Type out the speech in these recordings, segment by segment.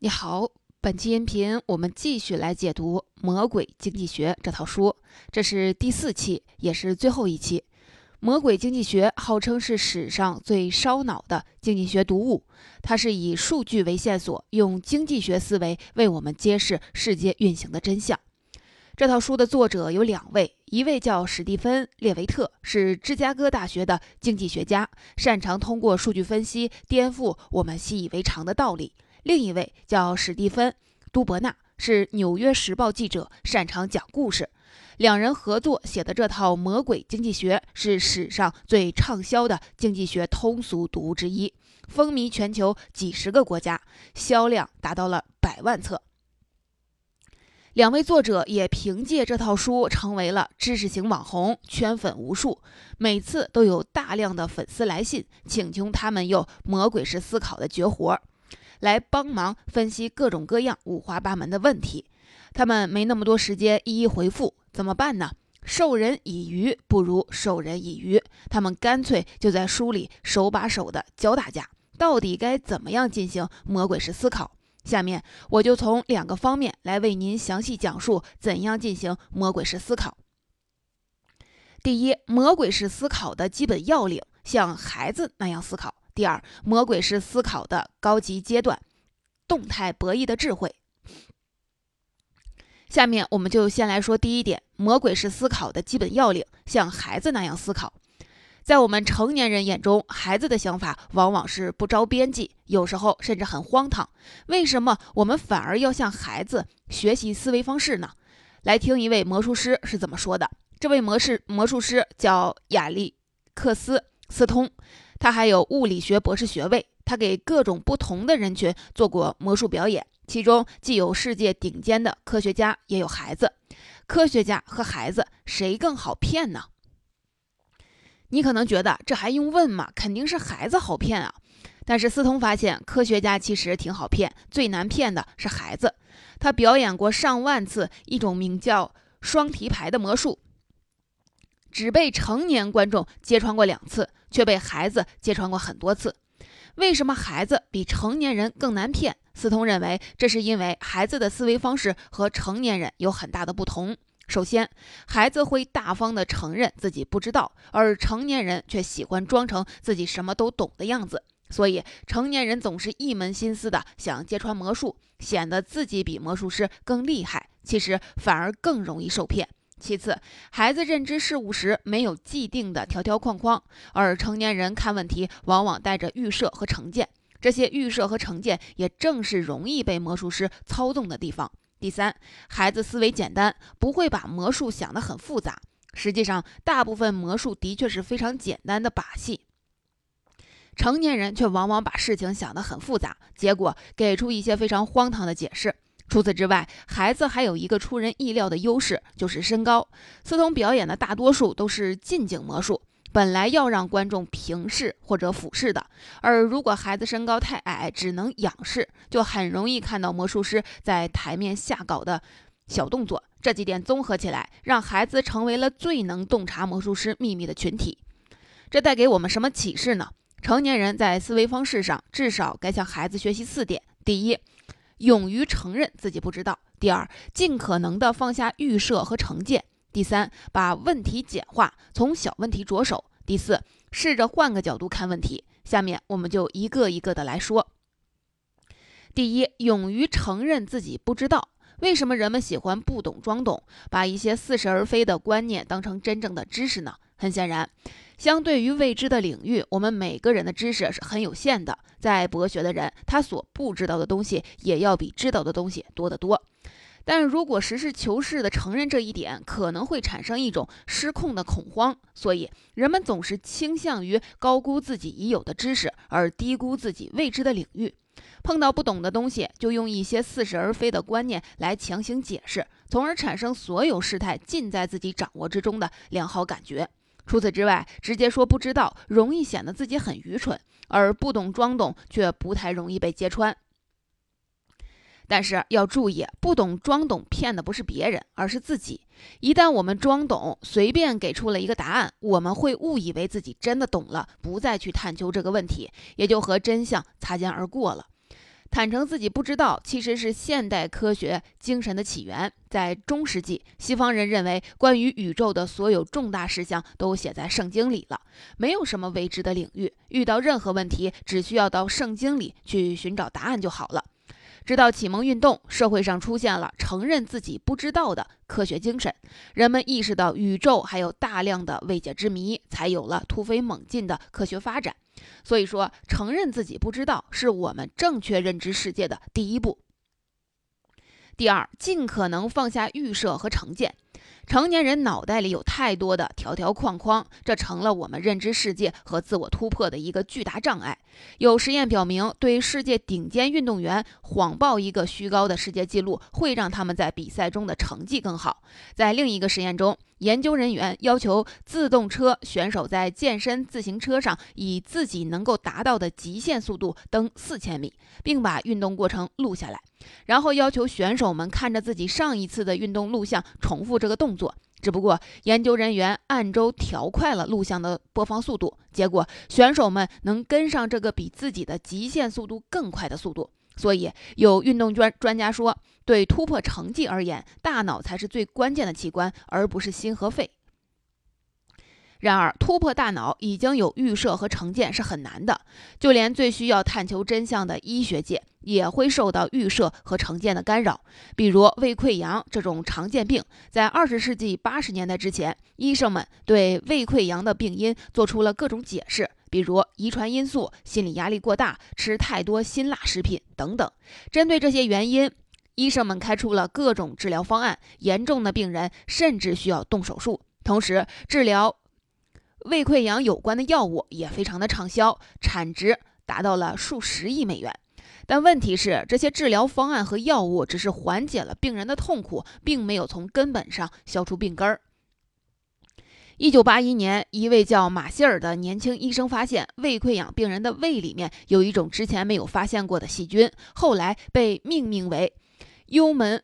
你好，本期音频我们继续来解读《魔鬼经济学》这套书，这是第四期，也是最后一期。《魔鬼经济学》号称是史上最烧脑的经济学读物，它是以数据为线索，用经济学思维为我们揭示世界运行的真相。这套书的作者有两位，一位叫史蒂芬·列维特，是芝加哥大学的经济学家，擅长通过数据分析颠覆我们习以为常的道理；另一位叫史蒂芬·杜伯纳，是纽约时报记者，擅长讲故事。两人合作写的这套《魔鬼经济学》是史上最畅销的经济学通俗读物之一，风靡全球几十个国家，销量达到了百万册。两位作者也凭借这套书成为了知识型网红，圈粉无数。每次都有大量的粉丝来信，请求他们用魔鬼式思考的绝活，来帮忙分析各种各样五花八门的问题。他们没那么多时间一一回复，怎么办呢？授人以鱼不如授人以渔，他们干脆就在书里手把手的教大家，到底该怎么样进行魔鬼式思考。下面我就从两个方面来为您详细讲述怎样进行魔鬼式思考。第一，魔鬼式思考的基本要领，像孩子那样思考；第二，魔鬼式思考的高级阶段，动态博弈的智慧。下面我们就先来说第一点，魔鬼式思考的基本要领，像孩子那样思考。在我们成年人眼中，孩子的想法往往是不着边际，有时候甚至很荒唐。为什么我们反而要向孩子学习思维方式呢？来听一位魔术师是怎么说的。这位魔术魔术师叫亚历克斯·斯通，他还有物理学博士学位。他给各种不同的人群做过魔术表演，其中既有世界顶尖的科学家，也有孩子。科学家和孩子谁更好骗呢？你可能觉得这还用问吗？肯定是孩子好骗啊！但是思通发现，科学家其实挺好骗，最难骗的是孩子。他表演过上万次一种名叫双提牌的魔术，只被成年观众揭穿过两次，却被孩子揭穿过很多次。为什么孩子比成年人更难骗？思通认为，这是因为孩子的思维方式和成年人有很大的不同。首先，孩子会大方地承认自己不知道，而成年人却喜欢装成自己什么都懂的样子。所以，成年人总是一门心思地想揭穿魔术，显得自己比魔术师更厉害，其实反而更容易受骗。其次，孩子认知事物时没有既定的条条框框，而成年人看问题往往带着预设和成见，这些预设和成见也正是容易被魔术师操纵的地方。第三，孩子思维简单，不会把魔术想得很复杂。实际上，大部分魔术的确是非常简单的把戏。成年人却往往把事情想得很复杂，结果给出一些非常荒唐的解释。除此之外，孩子还有一个出人意料的优势，就是身高。思通表演的大多数都是近景魔术。本来要让观众平视或者俯视的，而如果孩子身高太矮，只能仰视，就很容易看到魔术师在台面下搞的小动作。这几点综合起来，让孩子成为了最能洞察魔术师秘密的群体。这带给我们什么启示呢？成年人在思维方式上至少该向孩子学习四点：第一，勇于承认自己不知道；第二，尽可能的放下预设和成见。第三，把问题简化，从小问题着手。第四，试着换个角度看问题。下面我们就一个一个的来说。第一，勇于承认自己不知道。为什么人们喜欢不懂装懂，把一些似是而非的观念当成真正的知识呢？很显然，相对于未知的领域，我们每个人的知识是很有限的。在博学的人，他所不知道的东西也要比知道的东西多得多。但如果实事求是地承认这一点，可能会产生一种失控的恐慌。所以，人们总是倾向于高估自己已有的知识，而低估自己未知的领域。碰到不懂的东西，就用一些似是而非的观念来强行解释，从而产生所有事态尽在自己掌握之中的良好感觉。除此之外，直接说不知道，容易显得自己很愚蠢；而不懂装懂，却不太容易被揭穿。但是要注意，不懂装懂骗的不是别人，而是自己。一旦我们装懂，随便给出了一个答案，我们会误以为自己真的懂了，不再去探究这个问题，也就和真相擦肩而过了。坦诚自己不知道，其实是现代科学精神的起源。在中世纪，西方人认为关于宇宙的所有重大事项都写在圣经里了，没有什么未知的领域，遇到任何问题只需要到圣经里去寻找答案就好了。直到启蒙运动，社会上出现了承认自己不知道的科学精神，人们意识到宇宙还有大量的未解之谜，才有了突飞猛进的科学发展。所以说，承认自己不知道是我们正确认知世界的第一步。第二，尽可能放下预设和成见。成年人脑袋里有太多的条条框框，这成了我们认知世界和自我突破的一个巨大障碍。有实验表明，对世界顶尖运动员谎报一个虚高的世界纪录，会让他们在比赛中的成绩更好。在另一个实验中，研究人员要求自动车选手在健身自行车上以自己能够达到的极限速度蹬四千米，并把运动过程录下来，然后要求选手们看着自己上一次的运动录像，重复这个动。作，只不过研究人员按周调快了录像的播放速度，结果选手们能跟上这个比自己的极限速度更快的速度。所以有运动专专家说，对突破成绩而言，大脑才是最关键的器官，而不是心和肺。然而，突破大脑已经有预设和成见是很难的，就连最需要探求真相的医学界也会受到预设和成见的干扰。比如胃溃疡这种常见病，在二十世纪八十年代之前，医生们对胃溃疡的病因做出了各种解释，比如遗传因素、心理压力过大、吃太多辛辣食品等等。针对这些原因，医生们开出了各种治疗方案，严重的病人甚至需要动手术。同时，治疗。胃溃疡有关的药物也非常的畅销，产值达到了数十亿美元。但问题是，这些治疗方案和药物只是缓解了病人的痛苦，并没有从根本上消除病根儿。一九八一年，一位叫马歇尔的年轻医生发现，胃溃疡病人的胃里面有一种之前没有发现过的细菌，后来被命名为幽门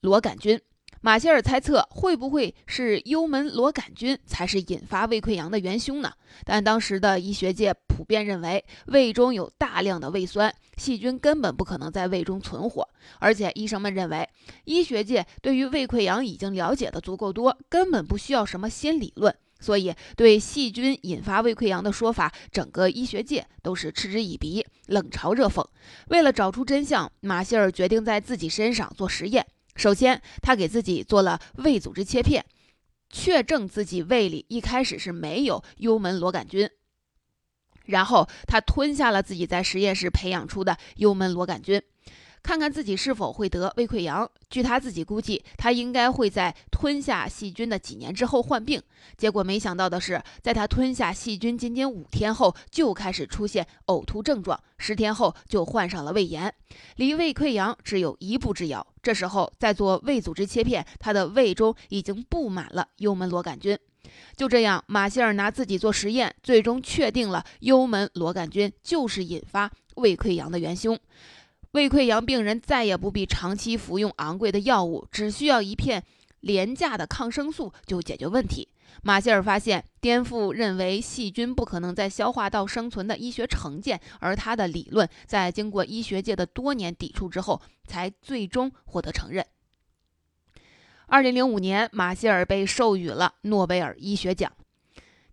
螺杆菌。马歇尔猜测，会不会是幽门螺杆菌才是引发胃溃疡的元凶呢？但当时的医学界普遍认为，胃中有大量的胃酸，细菌根本不可能在胃中存活。而且医生们认为，医学界对于胃溃疡已经了解的足够多，根本不需要什么新理论。所以，对细菌引发胃溃疡的说法，整个医学界都是嗤之以鼻，冷嘲热讽。为了找出真相，马歇尔决定在自己身上做实验。首先，他给自己做了胃组织切片，确证自己胃里一开始是没有幽门螺杆菌。然后，他吞下了自己在实验室培养出的幽门螺杆菌。看看自己是否会得胃溃疡。据他自己估计，他应该会在吞下细菌的几年之后患病。结果没想到的是，在他吞下细菌仅仅五天后，就开始出现呕吐症状，十天后就患上了胃炎，离胃溃疡只有一步之遥。这时候再做胃组织切片，他的胃中已经布满了幽门螺杆菌。就这样，马歇尔拿自己做实验，最终确定了幽门螺杆菌就是引发胃溃疡的元凶。胃溃疡病人再也不必长期服用昂贵的药物，只需要一片廉价的抗生素就解决问题。马歇尔发现，颠覆认为细菌不可能在消化道生存的医学成见，而他的理论在经过医学界的多年抵触之后，才最终获得承认。二零零五年，马歇尔被授予了诺贝尔医学奖。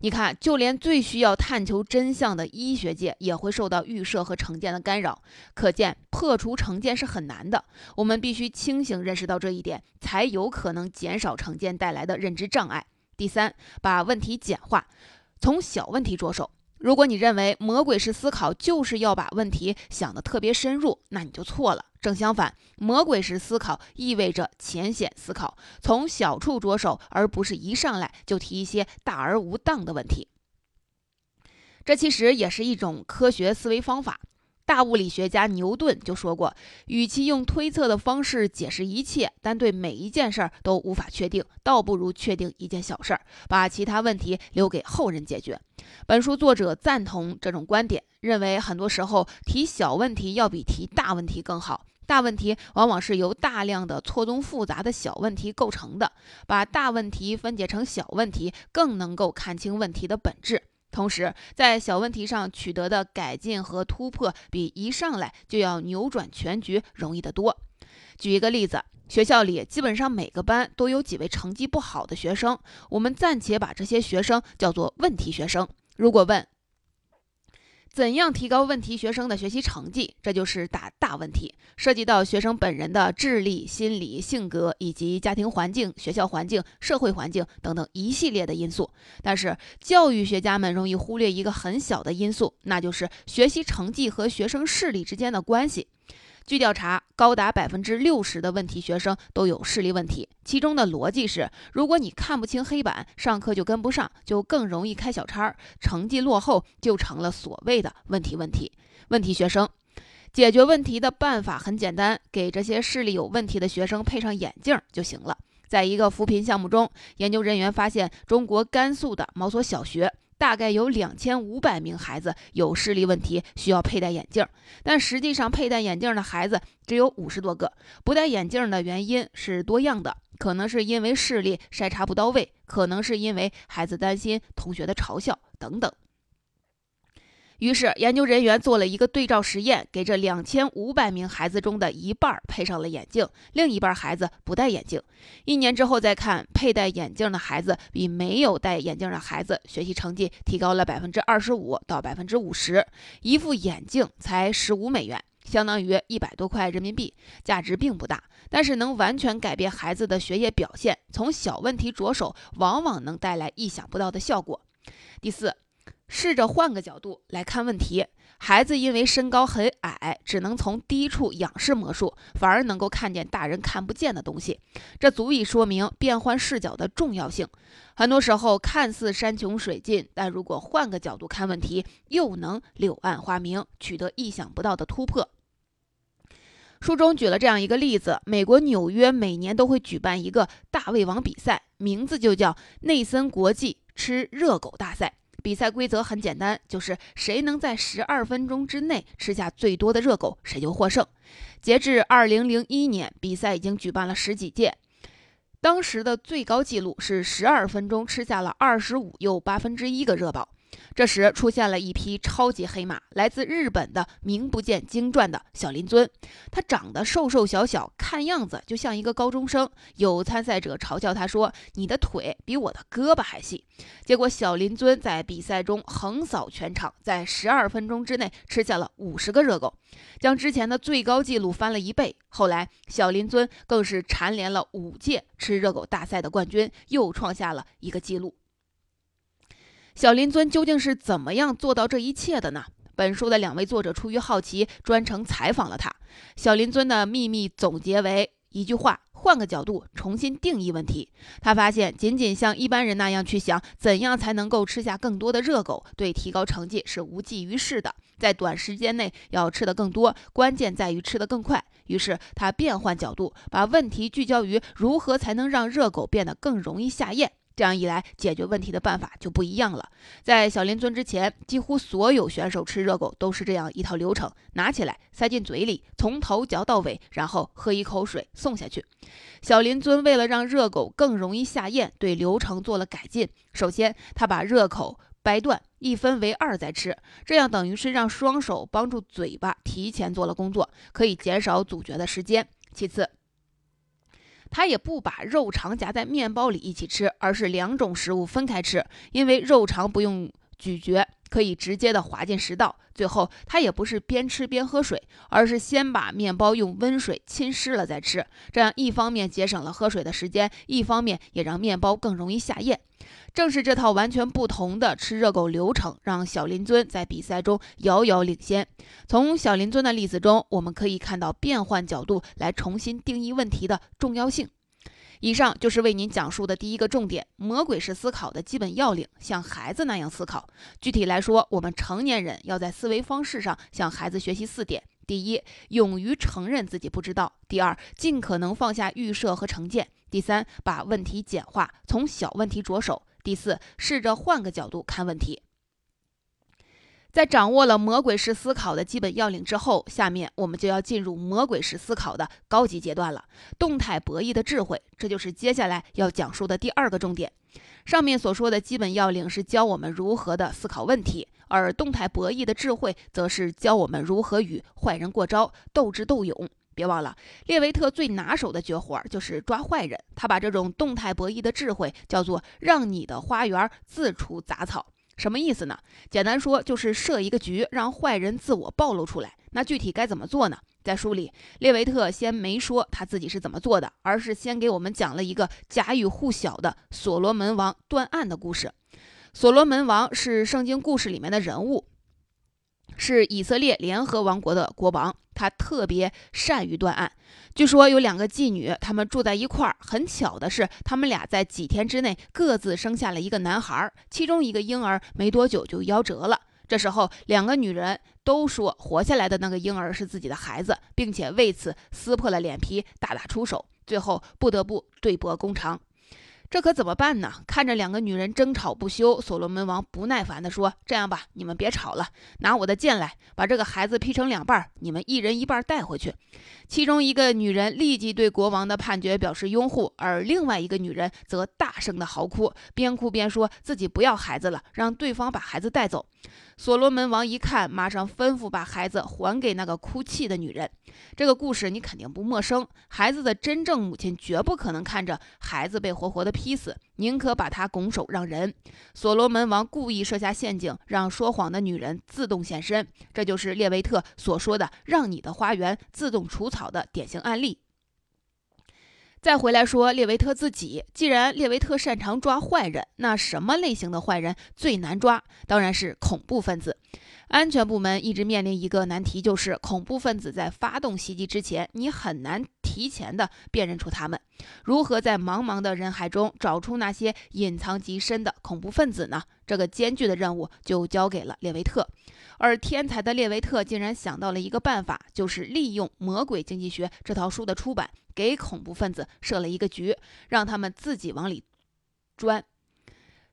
你看，就连最需要探求真相的医学界也会受到预设和成见的干扰，可见破除成见是很难的。我们必须清醒认识到这一点，才有可能减少成见带来的认知障碍。第三，把问题简化，从小问题着手。如果你认为魔鬼式思考就是要把问题想得特别深入，那你就错了。正相反，魔鬼式思考意味着浅显思考，从小处着手，而不是一上来就提一些大而无当的问题。这其实也是一种科学思维方法。大物理学家牛顿就说过：“与其用推测的方式解释一切，但对每一件事儿都无法确定，倒不如确定一件小事儿，把其他问题留给后人解决。”本书作者赞同这种观点，认为很多时候提小问题要比提大问题更好。大问题往往是由大量的错综复杂的小问题构成的，把大问题分解成小问题，更能够看清问题的本质。同时，在小问题上取得的改进和突破，比一上来就要扭转全局容易得多。举一个例子，学校里基本上每个班都有几位成绩不好的学生，我们暂且把这些学生叫做问题学生。如果问，怎样提高问题学生的学习成绩？这就是大大问题，涉及到学生本人的智力、心理、性格以及家庭环境、学校环境、社会环境等等一系列的因素。但是教育学家们容易忽略一个很小的因素，那就是学习成绩和学生视力之间的关系。据调查，高达百分之六十的问题学生都有视力问题。其中的逻辑是：如果你看不清黑板，上课就跟不上，就更容易开小差，成绩落后就成了所谓的问题问题。问题学生解决问题的办法很简单，给这些视力有问题的学生配上眼镜就行了。在一个扶贫项目中，研究人员发现，中国甘肃的某所小学。大概有两千五百名孩子有视力问题，需要佩戴眼镜，但实际上佩戴眼镜的孩子只有五十多个。不戴眼镜的原因是多样的，可能是因为视力筛查不到位，可能是因为孩子担心同学的嘲笑等等。于是，研究人员做了一个对照实验，给这两千五百名孩子中的一半配上了眼镜，另一半孩子不戴眼镜。一年之后再看，佩戴眼镜的孩子比没有戴眼镜的孩子学习成绩提高了百分之二十五到百分之五十。一副眼镜才十五美元，相当于一百多块人民币，价值并不大，但是能完全改变孩子的学业表现。从小问题着手，往往能带来意想不到的效果。第四。试着换个角度来看问题，孩子因为身高很矮，只能从低处仰视魔术，反而能够看见大人看不见的东西。这足以说明变换视角的重要性。很多时候看似山穷水尽，但如果换个角度看问题，又能柳暗花明，取得意想不到的突破。书中举了这样一个例子：美国纽约每年都会举办一个大胃王比赛，名字就叫内森国际吃热狗大赛。比赛规则很简单，就是谁能在十二分钟之内吃下最多的热狗，谁就获胜。截至二零零一年，比赛已经举办了十几届，当时的最高纪录是十二分钟吃下了二十五又八分之一个热狗。这时出现了一匹超级黑马，来自日本的名不见经传的小林尊。他长得瘦瘦小小，看样子就像一个高中生。有参赛者嘲笑他说：“你的腿比我的胳膊还细。”结果小林尊在比赛中横扫全场，在十二分钟之内吃下了五十个热狗，将之前的最高纪录翻了一倍。后来小林尊更是蝉联了五届吃热狗大赛的冠军，又创下了一个纪录。小林尊究竟是怎么样做到这一切的呢？本书的两位作者出于好奇，专程采访了他。小林尊的秘密总结为一句话：换个角度，重新定义问题。他发现，仅仅像一般人那样去想怎样才能够吃下更多的热狗，对提高成绩是无济于事的。在短时间内要吃得更多，关键在于吃得更快。于是他变换角度，把问题聚焦于如何才能让热狗变得更容易下咽。这样一来，解决问题的办法就不一样了。在小林尊之前，几乎所有选手吃热狗都是这样一套流程：拿起来，塞进嘴里，从头嚼到尾，然后喝一口水送下去。小林尊为了让热狗更容易下咽，对流程做了改进。首先，他把热口掰断，一分为二再吃，这样等于是让双手帮助嘴巴提前做了工作，可以减少咀嚼的时间。其次，他也不把肉肠夹在面包里一起吃，而是两种食物分开吃，因为肉肠不用咀嚼，可以直接的滑进食道。最后，他也不是边吃边喝水，而是先把面包用温水浸湿了再吃，这样一方面节省了喝水的时间，一方面也让面包更容易下咽。正是这套完全不同的吃热狗流程，让小林尊在比赛中遥遥领先。从小林尊的例子中，我们可以看到变换角度来重新定义问题的重要性。以上就是为您讲述的第一个重点：魔鬼式思考的基本要领，像孩子那样思考。具体来说，我们成年人要在思维方式上向孩子学习四点：第一，勇于承认自己不知道；第二，尽可能放下预设和成见。第三，把问题简化，从小问题着手；第四，试着换个角度看问题。在掌握了魔鬼式思考的基本要领之后，下面我们就要进入魔鬼式思考的高级阶段了——动态博弈的智慧。这就是接下来要讲述的第二个重点。上面所说的基本要领是教我们如何的思考问题，而动态博弈的智慧则是教我们如何与坏人过招，斗智斗勇。别忘了，列维特最拿手的绝活就是抓坏人。他把这种动态博弈的智慧叫做“让你的花园自除杂草”。什么意思呢？简单说就是设一个局，让坏人自我暴露出来。那具体该怎么做呢？在书里，列维特先没说他自己是怎么做的，而是先给我们讲了一个家喻户晓的所罗门王断案的故事。所罗门王是圣经故事里面的人物。是以色列联合王国的国王，他特别善于断案。据说有两个妓女，她们住在一块儿。很巧的是，她们俩在几天之内各自生下了一个男孩，其中一个婴儿没多久就夭折了。这时候，两个女人都说活下来的那个婴儿是自己的孩子，并且为此撕破了脸皮，大打出手，最后不得不对簿公堂。这可怎么办呢？看着两个女人争吵不休，所罗门王不耐烦地说：“这样吧，你们别吵了，拿我的剑来，把这个孩子劈成两半，你们一人一半带回去。”其中一个女人立即对国王的判决表示拥护，而另外一个女人则大声的嚎哭，边哭边说自己不要孩子了，让对方把孩子带走。所罗门王一看，马上吩咐把孩子还给那个哭泣的女人。这个故事你肯定不陌生。孩子的真正母亲绝不可能看着孩子被活活的劈死，宁可把他拱手让人。所罗门王故意设下陷阱，让说谎的女人自动现身。这就是列维特所说的“让你的花园自动除草”的典型案例。再回来说列维特自己，既然列维特擅长抓坏人，那什么类型的坏人最难抓？当然是恐怖分子。安全部门一直面临一个难题，就是恐怖分子在发动袭击之前，你很难提前的辨认出他们。如何在茫茫的人海中找出那些隐藏极深的恐怖分子呢？这个艰巨的任务就交给了列维特。而天才的列维特竟然想到了一个办法，就是利用《魔鬼经济学》这套书的出版。给恐怖分子设了一个局，让他们自己往里钻。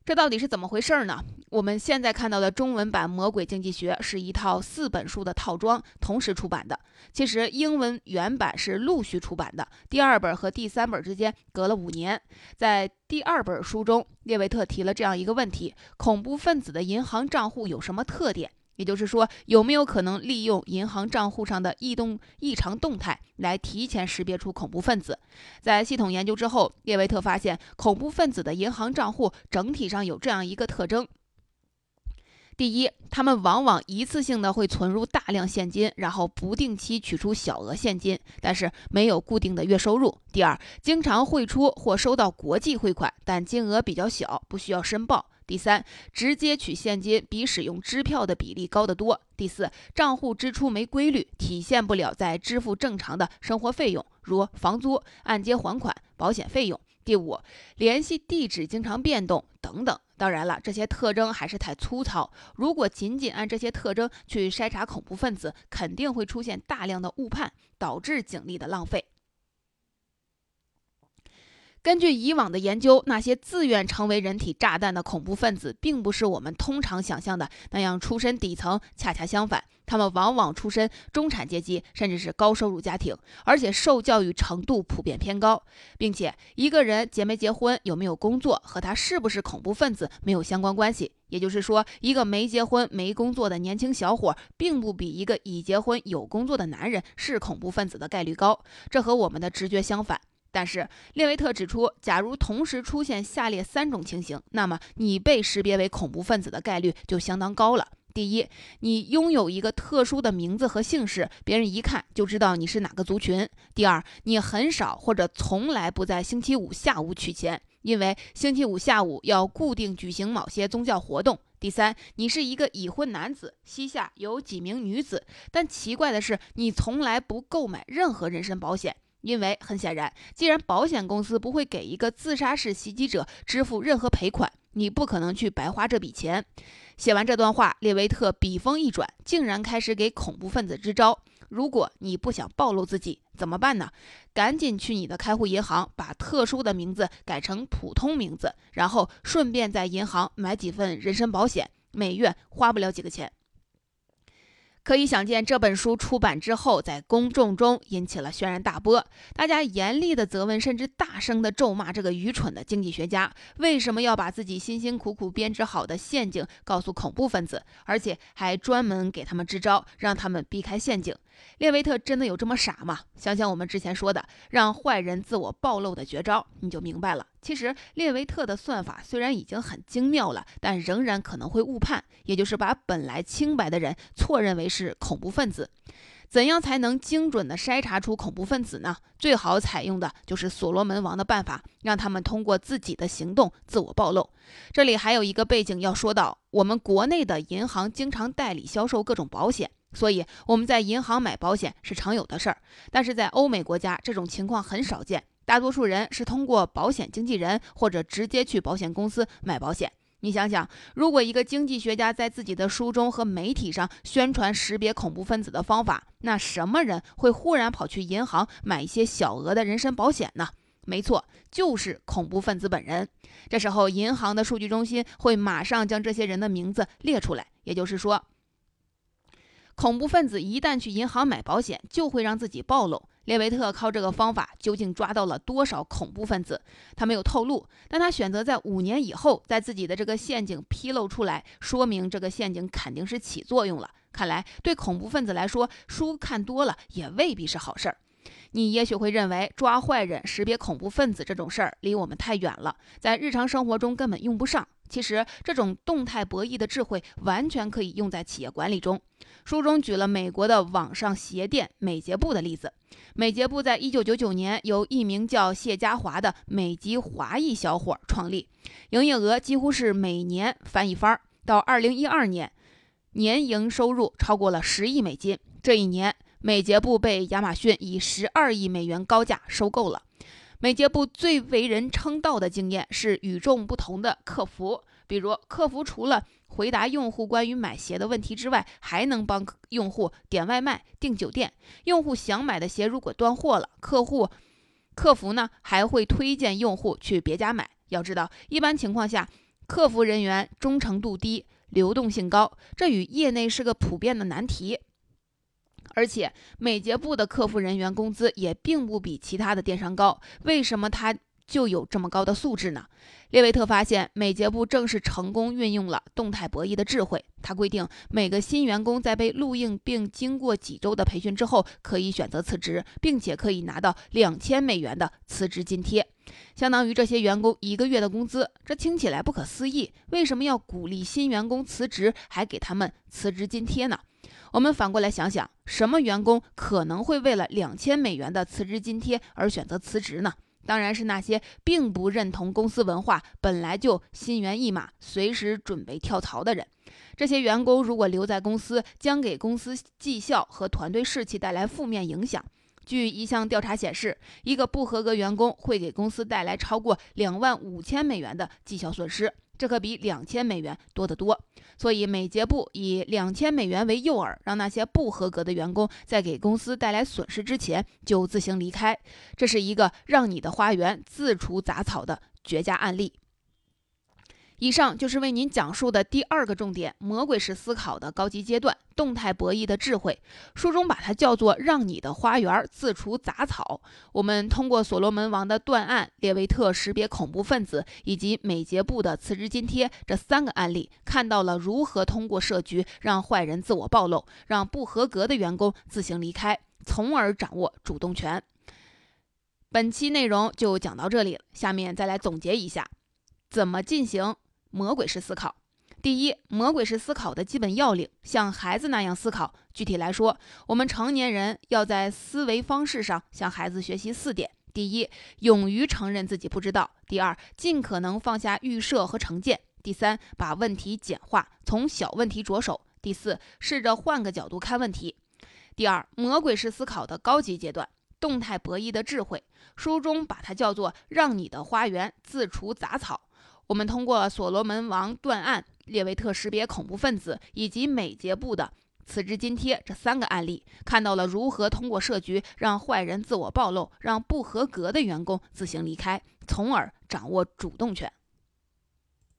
这到底是怎么回事呢？我们现在看到的中文版《魔鬼经济学》是一套四本书的套装，同时出版的。其实英文原版是陆续出版的，第二本和第三本之间隔了五年。在第二本书中，列维特提了这样一个问题：恐怖分子的银行账户有什么特点？也就是说，有没有可能利用银行账户上的异动、异常动态来提前识别出恐怖分子？在系统研究之后，列维特发现，恐怖分子的银行账户整体上有这样一个特征：第一，他们往往一次性的会存入大量现金，然后不定期取出小额现金，但是没有固定的月收入；第二，经常汇出或收到国际汇款，但金额比较小，不需要申报。第三，直接取现金比使用支票的比例高得多。第四，账户支出没规律，体现不了在支付正常的生活费用，如房租、按揭还款、保险费用。第五，联系地址经常变动等等。当然了，这些特征还是太粗糙。如果仅仅按这些特征去筛查恐怖分子，肯定会出现大量的误判，导致警力的浪费。根据以往的研究，那些自愿成为人体炸弹的恐怖分子，并不是我们通常想象的那样出身底层。恰恰相反，他们往往出身中产阶级，甚至是高收入家庭，而且受教育程度普遍偏高。并且，一个人结没结婚、有没有工作，和他是不是恐怖分子没有相关关系。也就是说，一个没结婚、没工作的年轻小伙，并不比一个已结婚、有工作的男人是恐怖分子的概率高。这和我们的直觉相反。但是列维特指出，假如同时出现下列三种情形，那么你被识别为恐怖分子的概率就相当高了。第一，你拥有一个特殊的名字和姓氏，别人一看就知道你是哪个族群。第二，你很少或者从来不在星期五下午取钱，因为星期五下午要固定举行某些宗教活动。第三，你是一个已婚男子，膝下有几名女子，但奇怪的是，你从来不购买任何人身保险。因为很显然，既然保险公司不会给一个自杀式袭击者支付任何赔款，你不可能去白花这笔钱。写完这段话，列维特笔锋一转，竟然开始给恐怖分子支招。如果你不想暴露自己，怎么办呢？赶紧去你的开户银行，把特殊的名字改成普通名字，然后顺便在银行买几份人身保险，每月花不了几个钱。可以想见，这本书出版之后，在公众中引起了轩然大波。大家严厉的责问，甚至大声的咒骂这个愚蠢的经济学家，为什么要把自己辛辛苦苦编织好的陷阱告诉恐怖分子，而且还专门给他们支招，让他们避开陷阱？列维特真的有这么傻吗？想想我们之前说的让坏人自我暴露的绝招，你就明白了。其实列维特的算法虽然已经很精妙了，但仍然可能会误判，也就是把本来清白的人错认为是恐怖分子。怎样才能精准地筛查出恐怖分子呢？最好采用的就是所罗门王的办法，让他们通过自己的行动自我暴露。这里还有一个背景要说到，我们国内的银行经常代理销售各种保险。所以我们在银行买保险是常有的事儿，但是在欧美国家这种情况很少见，大多数人是通过保险经纪人或者直接去保险公司买保险。你想想，如果一个经济学家在自己的书中和媒体上宣传识别恐怖分子的方法，那什么人会忽然跑去银行买一些小额的人身保险呢？没错，就是恐怖分子本人。这时候，银行的数据中心会马上将这些人的名字列出来，也就是说。恐怖分子一旦去银行买保险，就会让自己暴露。列维特靠这个方法究竟抓到了多少恐怖分子？他没有透露，但他选择在五年以后，在自己的这个陷阱披露出来，说明这个陷阱肯定是起作用了。看来对恐怖分子来说，书看多了也未必是好事儿。你也许会认为抓坏人、识别恐怖分子这种事儿离我们太远了，在日常生活中根本用不上。其实，这种动态博弈的智慧完全可以用在企业管理中。书中举了美国的网上鞋店美捷布的例子。美捷布在一九九九年由一名叫谢家华的美籍华裔小伙创立，营业额几乎是每年翻一番。到二零一二年，年营收入超过了十亿美金。这一年，美捷布被亚马逊以十二亿美元高价收购了。美捷布最为人称道的经验是与众不同的客服，比如客服除了回答用户关于买鞋的问题之外，还能帮用户点外卖、订酒店。用户想买的鞋如果断货了，客户客服呢还会推荐用户去别家买。要知道，一般情况下，客服人员忠诚度低、流动性高，这与业内是个普遍的难题。而且美捷布的客服人员工资也并不比其他的电商高，为什么他就有这么高的素质呢？列维特发现，美捷布正是成功运用了动态博弈的智慧。他规定，每个新员工在被录用并经过几周的培训之后，可以选择辞职，并且可以拿到两千美元的辞职津贴，相当于这些员工一个月的工资。这听起来不可思议，为什么要鼓励新员工辞职，还给他们辞职津贴呢？我们反过来想想，什么员工可能会为了两千美元的辞职津贴而选择辞职呢？当然是那些并不认同公司文化、本来就心猿意马、随时准备跳槽的人。这些员工如果留在公司，将给公司绩效和团队士气带来负面影响。据一项调查显示，一个不合格员工会给公司带来超过两万五千美元的绩效损失。这可比两千美元多得多，所以美捷部以两千美元为诱饵，让那些不合格的员工在给公司带来损失之前就自行离开。这是一个让你的花园自除杂草的绝佳案例。以上就是为您讲述的第二个重点：魔鬼式思考的高级阶段——动态博弈的智慧。书中把它叫做“让你的花园自除杂草”。我们通过所罗门王的断案、列维特识别恐怖分子以及美捷布的辞职津贴这三个案例，看到了如何通过设局让坏人自我暴露，让不合格的员工自行离开，从而掌握主动权。本期内容就讲到这里，下面再来总结一下，怎么进行。魔鬼式思考，第一，魔鬼式思考的基本要领，像孩子那样思考。具体来说，我们成年人要在思维方式上向孩子学习四点：第一，勇于承认自己不知道；第二，尽可能放下预设和成见；第三，把问题简化，从小问题着手；第四，试着换个角度看问题。第二，魔鬼式思考的高级阶段，动态博弈的智慧，书中把它叫做“让你的花园自除杂草”。我们通过所罗门王断案、列维特识别恐怖分子以及美捷布的辞职津贴这三个案例，看到了如何通过设局让坏人自我暴露，让不合格的员工自行离开，从而掌握主动权。